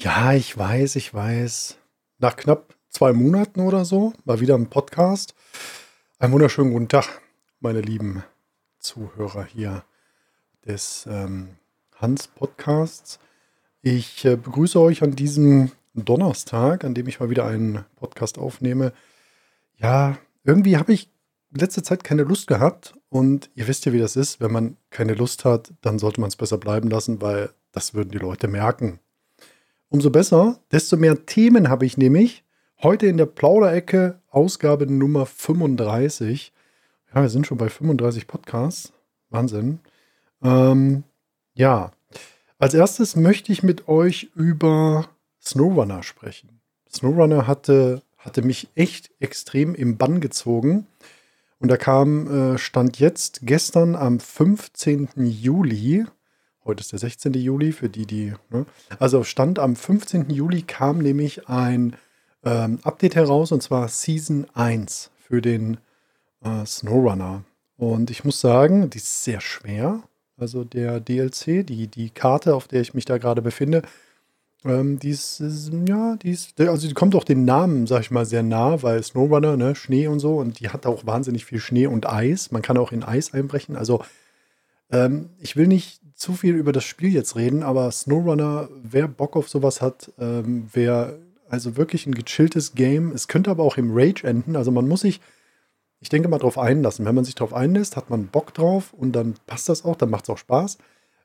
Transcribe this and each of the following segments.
Ja, ich weiß, ich weiß. Nach knapp zwei Monaten oder so, mal wieder ein Podcast. Einen wunderschönen guten Tag, meine lieben Zuhörer hier des ähm, Hans Podcasts. Ich äh, begrüße euch an diesem Donnerstag, an dem ich mal wieder einen Podcast aufnehme. Ja, irgendwie habe ich letzte Zeit keine Lust gehabt und ihr wisst ja, wie das ist. Wenn man keine Lust hat, dann sollte man es besser bleiben lassen, weil das würden die Leute merken. Umso besser, desto mehr Themen habe ich nämlich. Heute in der Plauderecke Ausgabe Nummer 35. Ja, wir sind schon bei 35 Podcasts. Wahnsinn. Ähm, ja, als erstes möchte ich mit euch über Snowrunner sprechen. Snowrunner hatte, hatte mich echt extrem im Bann gezogen. Und da kam, äh, stand jetzt gestern am 15. Juli, Heute ist der 16. Juli, für die, die. Ne? Also Stand am 15. Juli kam nämlich ein ähm, Update heraus und zwar Season 1 für den äh, Snowrunner. Und ich muss sagen, die ist sehr schwer. Also der DLC, die, die Karte, auf der ich mich da gerade befinde, ähm, die ist, ja, die ist, also die kommt auch den Namen, sag ich mal, sehr nah, weil Snowrunner, ne, Schnee und so, und die hat auch wahnsinnig viel Schnee und Eis. Man kann auch in Eis einbrechen. Also ähm, ich will nicht zu viel über das Spiel jetzt reden, aber Snowrunner, wer Bock auf sowas hat, ähm, wer also wirklich ein gechilltes Game, es könnte aber auch im Rage enden, also man muss sich, ich denke mal, darauf einlassen. Wenn man sich darauf einlässt, hat man Bock drauf und dann passt das auch, dann macht es auch Spaß.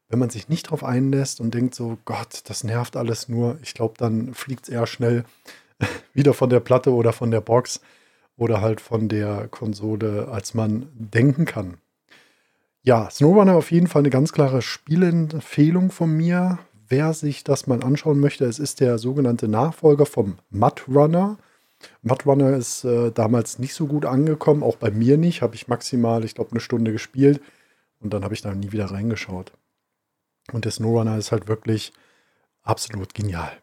Wenn man sich nicht darauf einlässt und denkt so, Gott, das nervt alles nur, ich glaube, dann fliegt es eher schnell wieder von der Platte oder von der Box oder halt von der Konsole, als man denken kann. Ja, Snowrunner auf jeden Fall eine ganz klare Spielempfehlung von mir. Wer sich das mal anschauen möchte, es ist der sogenannte Nachfolger vom Mud Runner. Mud Runner ist äh, damals nicht so gut angekommen, auch bei mir nicht. Habe ich maximal, ich glaube, eine Stunde gespielt und dann habe ich da nie wieder reingeschaut. Und der Snowrunner ist halt wirklich absolut genial.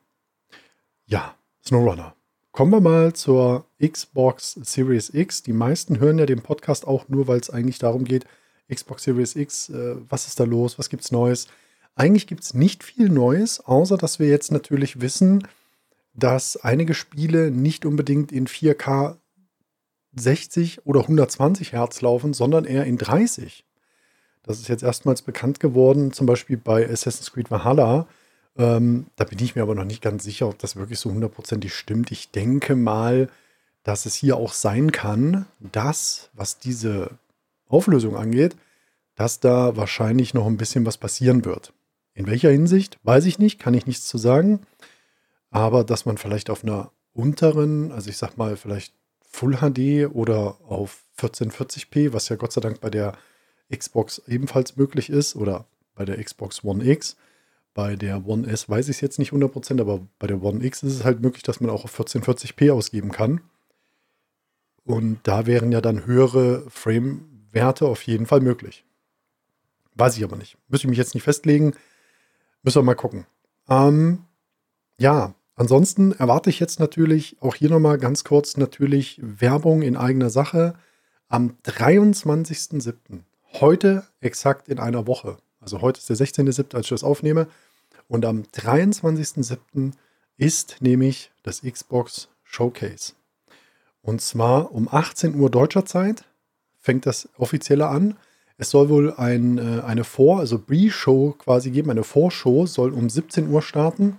Ja, Snowrunner. Kommen wir mal zur Xbox Series X. Die meisten hören ja den Podcast auch nur, weil es eigentlich darum geht, Xbox Series X, äh, was ist da los, was gibt's Neues? Eigentlich gibt es nicht viel Neues, außer dass wir jetzt natürlich wissen, dass einige Spiele nicht unbedingt in 4K 60 oder 120 Hertz laufen, sondern eher in 30. Das ist jetzt erstmals bekannt geworden, zum Beispiel bei Assassin's Creed Valhalla. Ähm, da bin ich mir aber noch nicht ganz sicher, ob das wirklich so hundertprozentig stimmt. Ich denke mal, dass es hier auch sein kann, dass, was diese Auflösung angeht, dass da wahrscheinlich noch ein bisschen was passieren wird. In welcher Hinsicht, weiß ich nicht, kann ich nichts zu sagen. Aber dass man vielleicht auf einer unteren, also ich sag mal vielleicht Full HD oder auf 1440p, was ja Gott sei Dank bei der Xbox ebenfalls möglich ist, oder bei der Xbox One X. Bei der One S weiß ich es jetzt nicht 100%, aber bei der One X ist es halt möglich, dass man auch auf 1440p ausgeben kann. Und da wären ja dann höhere Frame Werte auf jeden Fall möglich. Weiß ich aber nicht. Müsste ich mich jetzt nicht festlegen. Müssen wir mal gucken. Ähm, ja, ansonsten erwarte ich jetzt natürlich auch hier nochmal ganz kurz natürlich Werbung in eigener Sache am 23.07. Heute exakt in einer Woche. Also heute ist der 16.07., als ich das aufnehme. Und am 23.07. ist nämlich das Xbox Showcase. Und zwar um 18 Uhr deutscher Zeit, fängt das offizielle an. Es soll wohl ein, äh, eine Vor-, also Pre-Show quasi geben. Eine Vorshow soll um 17 Uhr starten.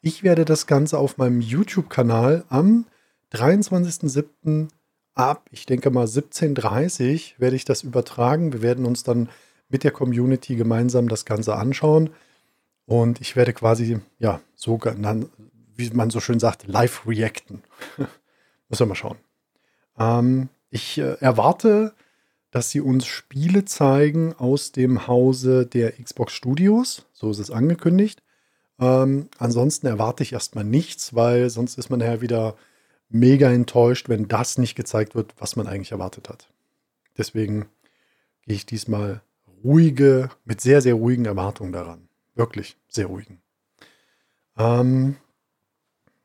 Ich werde das Ganze auf meinem YouTube-Kanal am 23.07. ab, ich denke mal 17.30 Uhr, werde ich das übertragen. Wir werden uns dann mit der Community gemeinsam das Ganze anschauen. Und ich werde quasi, ja, so, wie man so schön sagt, live reacten. Müssen wir mal schauen. Ähm, ich äh, erwarte, dass sie uns Spiele zeigen aus dem Hause der Xbox Studios. So ist es angekündigt. Ähm, ansonsten erwarte ich erstmal nichts, weil sonst ist man ja wieder mega enttäuscht, wenn das nicht gezeigt wird, was man eigentlich erwartet hat. Deswegen gehe ich diesmal ruhige, mit sehr, sehr ruhigen Erwartungen daran. Wirklich sehr ruhigen. Ähm,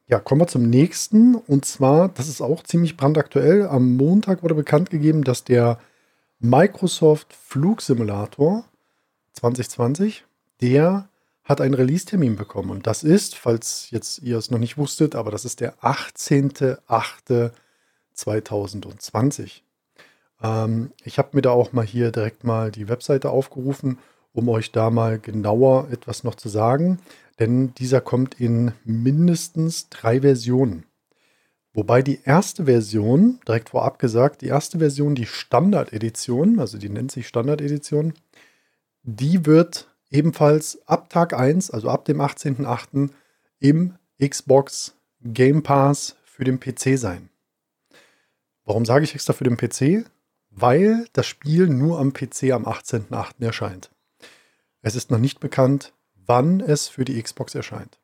ja, kommen wir zum nächsten. Und zwar, das ist auch ziemlich brandaktuell. Am Montag wurde bekannt gegeben, dass der Microsoft Flugsimulator 2020, der hat einen Release-Termin bekommen. Und das ist, falls jetzt ihr es noch nicht wusstet, aber das ist der 18.08.2020. Ähm, ich habe mir da auch mal hier direkt mal die Webseite aufgerufen, um euch da mal genauer etwas noch zu sagen. Denn dieser kommt in mindestens drei Versionen. Wobei die erste Version, direkt vorab gesagt, die erste Version, die Standard-Edition, also die nennt sich Standard-Edition, die wird ebenfalls ab Tag 1, also ab dem 18.08. im Xbox Game Pass für den PC sein. Warum sage ich extra für den PC? Weil das Spiel nur am PC am 18.08. erscheint. Es ist noch nicht bekannt, wann es für die Xbox erscheint.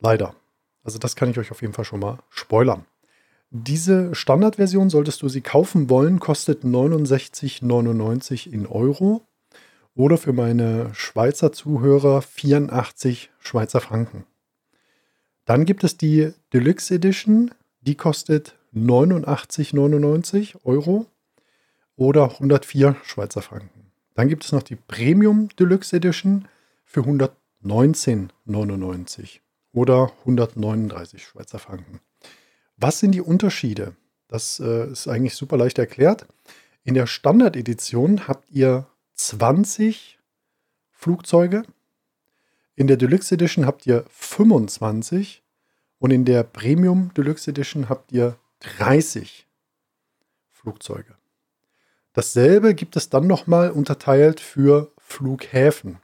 Leider. Also das kann ich euch auf jeden Fall schon mal spoilern. Diese Standardversion, solltest du sie kaufen wollen, kostet 69,99 in Euro oder für meine Schweizer Zuhörer 84 Schweizer Franken. Dann gibt es die Deluxe Edition, die kostet 89,99 Euro oder 104 Schweizer Franken. Dann gibt es noch die Premium Deluxe Edition für 119,99 oder 139 Schweizer Franken. Was sind die Unterschiede? Das äh, ist eigentlich super leicht erklärt. In der Standard-Edition habt ihr 20 Flugzeuge. In der Deluxe Edition habt ihr 25 und in der Premium Deluxe Edition habt ihr 30 Flugzeuge. Dasselbe gibt es dann nochmal unterteilt für Flughäfen.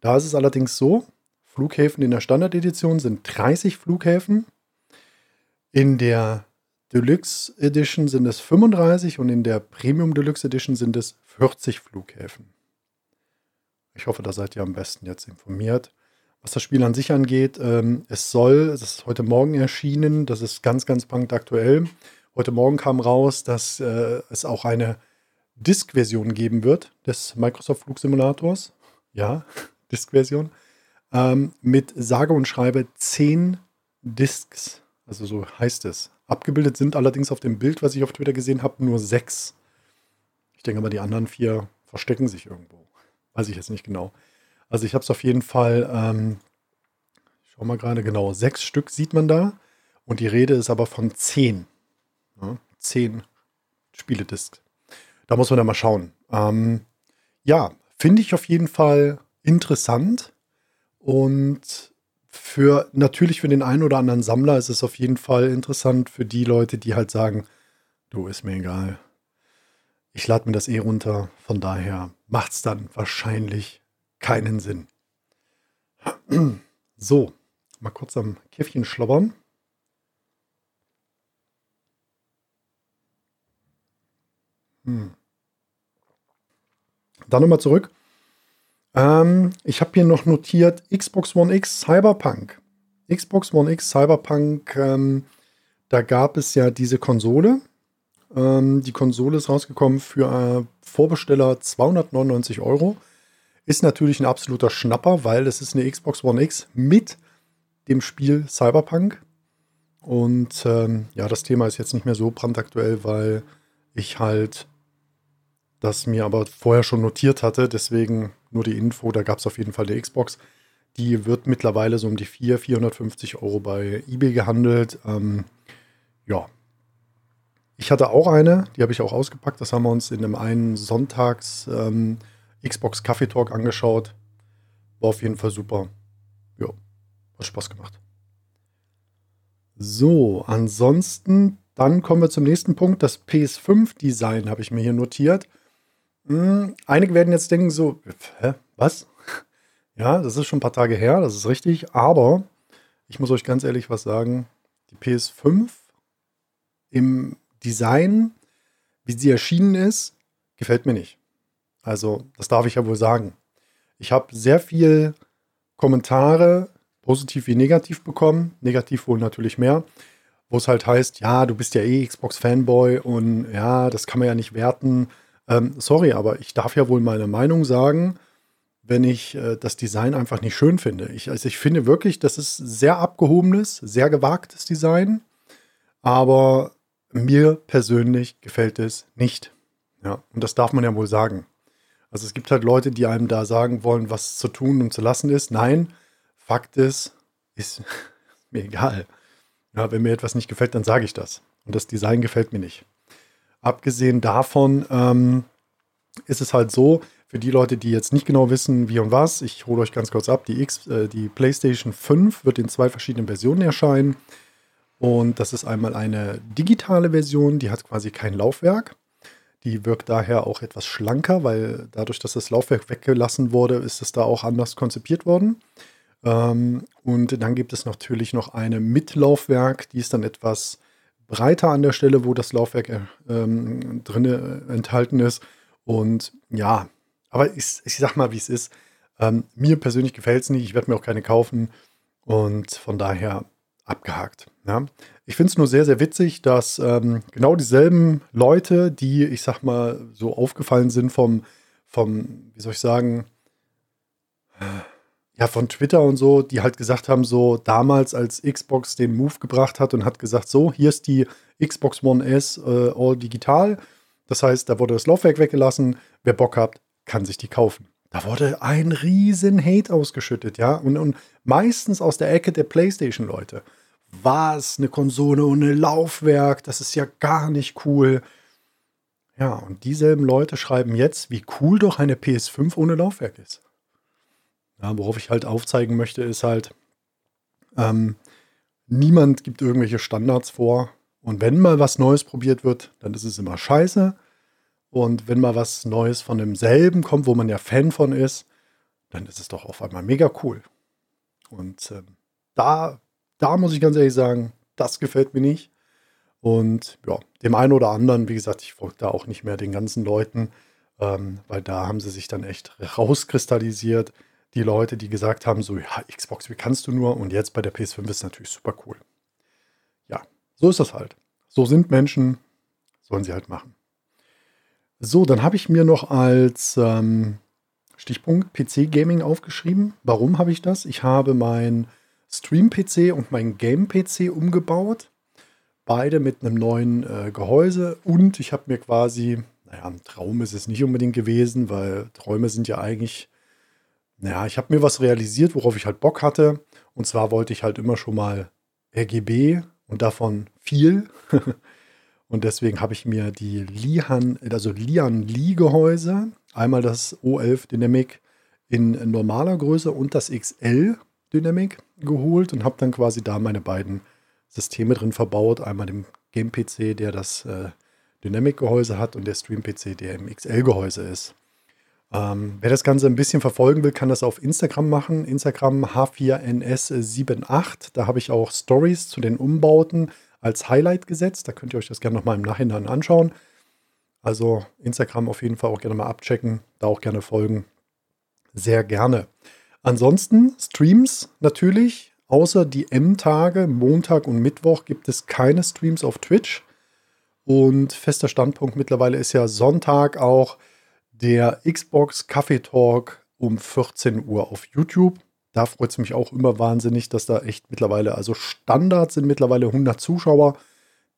Da ist es allerdings so, Flughäfen in der Standard-Edition sind 30 Flughäfen. In der Deluxe Edition sind es 35 und in der Premium Deluxe Edition sind es 40 Flughäfen. Ich hoffe, da seid ihr am besten jetzt informiert. Was das Spiel an sich angeht, ähm, es soll, es ist heute Morgen erschienen, das ist ganz, ganz brandaktuell. Heute Morgen kam raus, dass äh, es auch eine Disk-Version geben wird des Microsoft Flugsimulators. Ja, Disk-Version, ähm, mit sage und schreibe 10 Disks. Also so heißt es. Abgebildet sind allerdings auf dem Bild, was ich auf Twitter gesehen habe, nur sechs. Ich denke mal, die anderen vier verstecken sich irgendwo. Weiß ich jetzt nicht genau. Also ich habe es auf jeden Fall, ähm, ich schau mal gerade genau, sechs Stück sieht man da. Und die Rede ist aber von zehn. Ja, zehn Spieledisks. Da muss man dann mal schauen. Ähm, ja, finde ich auf jeden Fall interessant und für natürlich für den einen oder anderen Sammler ist es auf jeden Fall interessant für die Leute, die halt sagen, du ist mir egal. Ich lade mir das eh runter, von daher macht es dann wahrscheinlich keinen Sinn. So, mal kurz am Käffchen schlobbern. Hm. Dann nochmal zurück ähm, ich habe hier noch notiert Xbox One X Cyberpunk. Xbox One X Cyberpunk, ähm, da gab es ja diese Konsole. Ähm, die Konsole ist rausgekommen für äh, Vorbesteller 299 Euro. Ist natürlich ein absoluter Schnapper, weil es ist eine Xbox One X mit dem Spiel Cyberpunk. Und ähm, ja, das Thema ist jetzt nicht mehr so brandaktuell, weil ich halt das mir aber vorher schon notiert hatte. Deswegen nur die Info, da gab es auf jeden Fall die Xbox. Die wird mittlerweile so um die 4, 450 Euro bei eBay gehandelt. Ähm, ja. Ich hatte auch eine, die habe ich auch ausgepackt. Das haben wir uns in einem einen Sonntags ähm, Xbox Kaffee Talk angeschaut. War auf jeden Fall super. Ja, hat Spaß gemacht. So, ansonsten, dann kommen wir zum nächsten Punkt. Das PS5-Design habe ich mir hier notiert. Hm, einige werden jetzt denken so, hä, was? Ja, das ist schon ein paar Tage her, das ist richtig, aber ich muss euch ganz ehrlich was sagen, die PS5 im Design, wie sie erschienen ist, gefällt mir nicht. Also, das darf ich ja wohl sagen. Ich habe sehr viel Kommentare, positiv wie negativ bekommen, negativ wohl natürlich mehr, wo es halt heißt, ja, du bist ja eh Xbox-Fanboy und ja, das kann man ja nicht werten ähm, sorry, aber ich darf ja wohl meine Meinung sagen, wenn ich äh, das Design einfach nicht schön finde. Ich, also ich finde wirklich, das ist sehr abgehobenes, sehr gewagtes Design, aber mir persönlich gefällt es nicht. Ja, und das darf man ja wohl sagen. Also es gibt halt Leute, die einem da sagen wollen, was zu tun und zu lassen ist. Nein, Fakt ist, ist mir egal. Ja, wenn mir etwas nicht gefällt, dann sage ich das. Und das Design gefällt mir nicht. Abgesehen davon ähm, ist es halt so, für die Leute, die jetzt nicht genau wissen, wie und was, ich hole euch ganz kurz ab, die, X, äh, die PlayStation 5 wird in zwei verschiedenen Versionen erscheinen. Und das ist einmal eine digitale Version, die hat quasi kein Laufwerk. Die wirkt daher auch etwas schlanker, weil dadurch, dass das Laufwerk weggelassen wurde, ist es da auch anders konzipiert worden. Ähm, und dann gibt es natürlich noch eine mit Laufwerk, die ist dann etwas breiter an der Stelle, wo das Laufwerk äh, ähm, drin äh, enthalten ist. Und ja, aber ich, ich sag mal, wie es ist. Ähm, mir persönlich gefällt es nicht, ich werde mir auch keine kaufen. Und von daher abgehakt. Ja. Ich finde es nur sehr, sehr witzig, dass ähm, genau dieselben Leute, die, ich sag mal, so aufgefallen sind vom, vom, wie soll ich sagen, ja, von Twitter und so, die halt gesagt haben, so damals, als Xbox den Move gebracht hat und hat gesagt, so, hier ist die Xbox One S äh, all digital. Das heißt, da wurde das Laufwerk weggelassen. Wer Bock hat, kann sich die kaufen. Da wurde ein riesen Hate ausgeschüttet, ja. Und, und meistens aus der Ecke der PlayStation-Leute. Was? Eine Konsole ohne Laufwerk? Das ist ja gar nicht cool. Ja, und dieselben Leute schreiben jetzt, wie cool doch eine PS5 ohne Laufwerk ist. Ja, worauf ich halt aufzeigen möchte, ist halt, ähm, niemand gibt irgendwelche Standards vor. Und wenn mal was Neues probiert wird, dann ist es immer scheiße. Und wenn mal was Neues von demselben kommt, wo man ja Fan von ist, dann ist es doch auf einmal mega cool. Und ähm, da, da muss ich ganz ehrlich sagen, das gefällt mir nicht. Und ja, dem einen oder anderen, wie gesagt, ich folge da auch nicht mehr den ganzen Leuten, ähm, weil da haben sie sich dann echt rauskristallisiert. Die Leute, die gesagt haben, so, ja, Xbox, wie kannst du nur? Und jetzt bei der PS5 ist natürlich super cool. Ja, so ist das halt. So sind Menschen, sollen sie halt machen. So, dann habe ich mir noch als ähm, Stichpunkt PC-Gaming aufgeschrieben. Warum habe ich das? Ich habe mein Stream-PC und mein Game-PC umgebaut. Beide mit einem neuen äh, Gehäuse. Und ich habe mir quasi, naja, ein Traum ist es nicht unbedingt gewesen, weil Träume sind ja eigentlich, naja, ich habe mir was realisiert, worauf ich halt Bock hatte. Und zwar wollte ich halt immer schon mal RGB und davon viel. Und deswegen habe ich mir die Lihan, also Lian Li Gehäuse, einmal das O11 Dynamic in normaler Größe und das XL Dynamic geholt und habe dann quasi da meine beiden Systeme drin verbaut. Einmal dem Game-PC, der das äh, Dynamic-Gehäuse hat und der Stream-PC, der im XL-Gehäuse ist. Ähm, wer das Ganze ein bisschen verfolgen will, kann das auf Instagram machen. Instagram H4NS78. Da habe ich auch Stories zu den Umbauten als Highlight gesetzt. Da könnt ihr euch das gerne nochmal im Nachhinein anschauen. Also Instagram auf jeden Fall auch gerne mal abchecken, da auch gerne folgen. Sehr gerne. Ansonsten Streams natürlich. Außer die M-Tage, Montag und Mittwoch, gibt es keine Streams auf Twitch. Und fester Standpunkt mittlerweile ist ja Sonntag auch der Xbox Kaffee Talk um 14 Uhr auf YouTube da freut es mich auch immer wahnsinnig, dass da echt mittlerweile, also Standard sind mittlerweile 100 Zuschauer,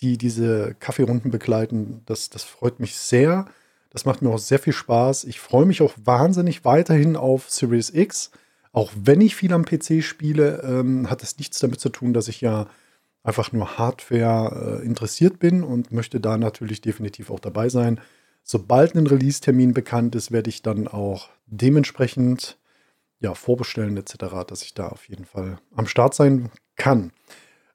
die diese Kaffeerunden begleiten. Das, das freut mich sehr. Das macht mir auch sehr viel Spaß. Ich freue mich auch wahnsinnig weiterhin auf Series X. Auch wenn ich viel am PC spiele, ähm, hat das nichts damit zu tun, dass ich ja einfach nur Hardware äh, interessiert bin und möchte da natürlich definitiv auch dabei sein. Sobald ein Release-Termin bekannt ist, werde ich dann auch dementsprechend ja, vorbestellen etc., dass ich da auf jeden Fall am Start sein kann.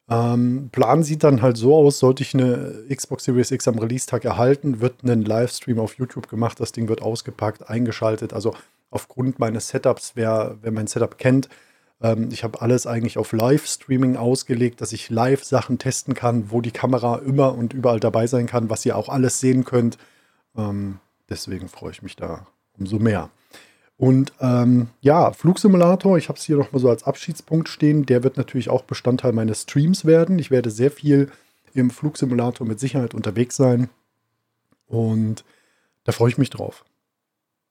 Ähm, Plan sieht dann halt so aus, sollte ich eine Xbox Series X am Release-Tag erhalten, wird ein Livestream auf YouTube gemacht, das Ding wird ausgepackt, eingeschaltet. Also aufgrund meines Setups, wer, wer mein Setup kennt, ähm, ich habe alles eigentlich auf Live-Streaming ausgelegt, dass ich live Sachen testen kann, wo die Kamera immer und überall dabei sein kann, was ihr auch alles sehen könnt. Ähm, deswegen freue ich mich da umso mehr. Und ähm, ja, Flugsimulator, ich habe es hier nochmal so als Abschiedspunkt stehen, der wird natürlich auch Bestandteil meines Streams werden. Ich werde sehr viel im Flugsimulator mit Sicherheit unterwegs sein. Und da freue ich mich drauf.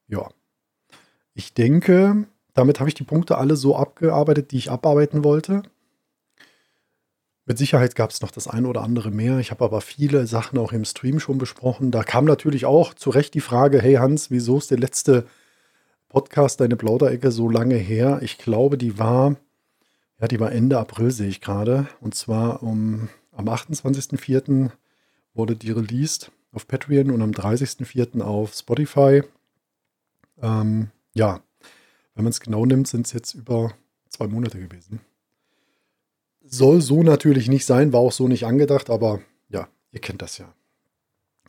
Ja. Ich denke, damit habe ich die Punkte alle so abgearbeitet, die ich abarbeiten wollte. Mit Sicherheit gab es noch das eine oder andere mehr. Ich habe aber viele Sachen auch im Stream schon besprochen. Da kam natürlich auch zu Recht die Frage: Hey Hans, wieso ist der letzte Podcast Deine Plauderecke so lange her. Ich glaube, die war, ja, die war Ende April, sehe ich gerade. Und zwar um, am 28.04. wurde die released auf Patreon und am 30.04. auf Spotify. Ähm, ja, wenn man es genau nimmt, sind es jetzt über zwei Monate gewesen. Soll so natürlich nicht sein, war auch so nicht angedacht, aber ja, ihr kennt das ja.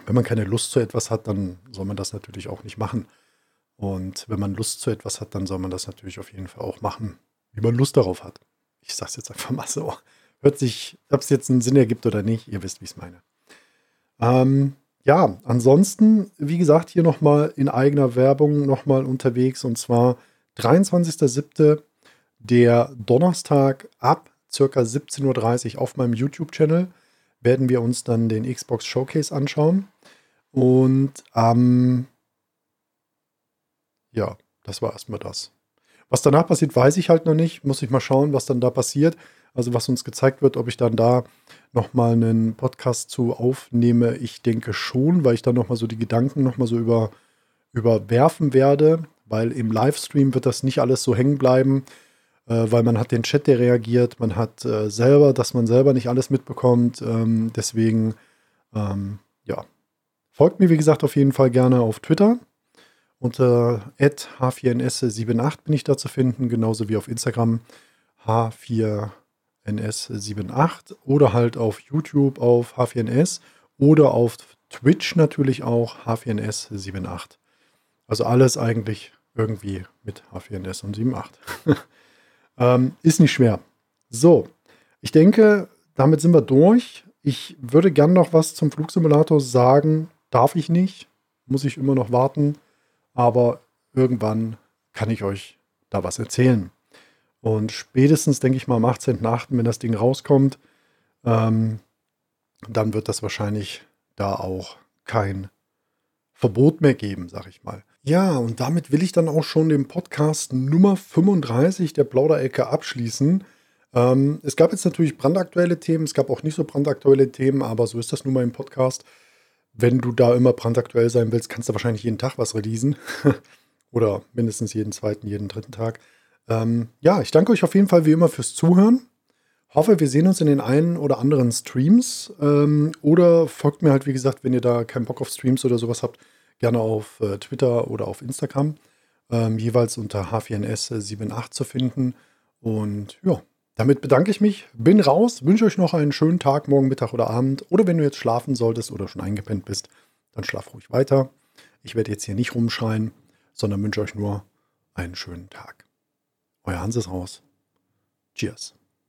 Wenn man keine Lust zu etwas hat, dann soll man das natürlich auch nicht machen. Und wenn man Lust zu etwas hat, dann soll man das natürlich auf jeden Fall auch machen, wie man Lust darauf hat. Ich sage es jetzt einfach mal so. Hört sich, ob es jetzt einen Sinn ergibt oder nicht, ihr wisst, wie ich es meine. Ähm, ja, ansonsten, wie gesagt, hier nochmal in eigener Werbung nochmal unterwegs und zwar 23.07. der Donnerstag ab circa 17.30 Uhr auf meinem YouTube-Channel werden wir uns dann den Xbox Showcase anschauen. Und ähm, ja, das war erstmal das. Was danach passiert, weiß ich halt noch nicht. Muss ich mal schauen, was dann da passiert. Also was uns gezeigt wird, ob ich dann da nochmal einen Podcast zu aufnehme. Ich denke schon, weil ich dann nochmal so die Gedanken nochmal so über, überwerfen werde. Weil im Livestream wird das nicht alles so hängen bleiben weil man hat den Chat, der reagiert, man hat äh, selber, dass man selber nicht alles mitbekommt. Ähm, deswegen, ähm, ja, folgt mir, wie gesagt, auf jeden Fall gerne auf Twitter. Unter h4ns78 bin ich da zu finden, genauso wie auf Instagram h4ns78 oder halt auf YouTube auf h4ns oder auf Twitch natürlich auch h4ns78. Also alles eigentlich irgendwie mit h4ns und 78. Ähm, ist nicht schwer. So, ich denke, damit sind wir durch. Ich würde gern noch was zum Flugsimulator sagen. Darf ich nicht. Muss ich immer noch warten. Aber irgendwann kann ich euch da was erzählen. Und spätestens, denke ich mal, am 18.8., wenn das Ding rauskommt, ähm, dann wird das wahrscheinlich da auch kein Verbot mehr geben, sag ich mal. Ja, und damit will ich dann auch schon den Podcast Nummer 35 der Plauderecke abschließen. Ähm, es gab jetzt natürlich brandaktuelle Themen, es gab auch nicht so brandaktuelle Themen, aber so ist das nun mal im Podcast. Wenn du da immer brandaktuell sein willst, kannst du wahrscheinlich jeden Tag was releasen. Oder mindestens jeden zweiten, jeden dritten Tag. Ähm, ja, ich danke euch auf jeden Fall wie immer fürs Zuhören. Hoffe, wir sehen uns in den einen oder anderen Streams. Ähm, oder folgt mir halt, wie gesagt, wenn ihr da keinen Bock auf Streams oder sowas habt, gerne auf äh, Twitter oder auf Instagram, ähm, jeweils unter H4NS78 zu finden. Und ja, damit bedanke ich mich, bin raus, wünsche euch noch einen schönen Tag, morgen, Mittag oder Abend. Oder wenn du jetzt schlafen solltest oder schon eingepennt bist, dann schlaf ruhig weiter. Ich werde jetzt hier nicht rumschreien, sondern wünsche euch nur einen schönen Tag. Euer Hans ist raus. Cheers.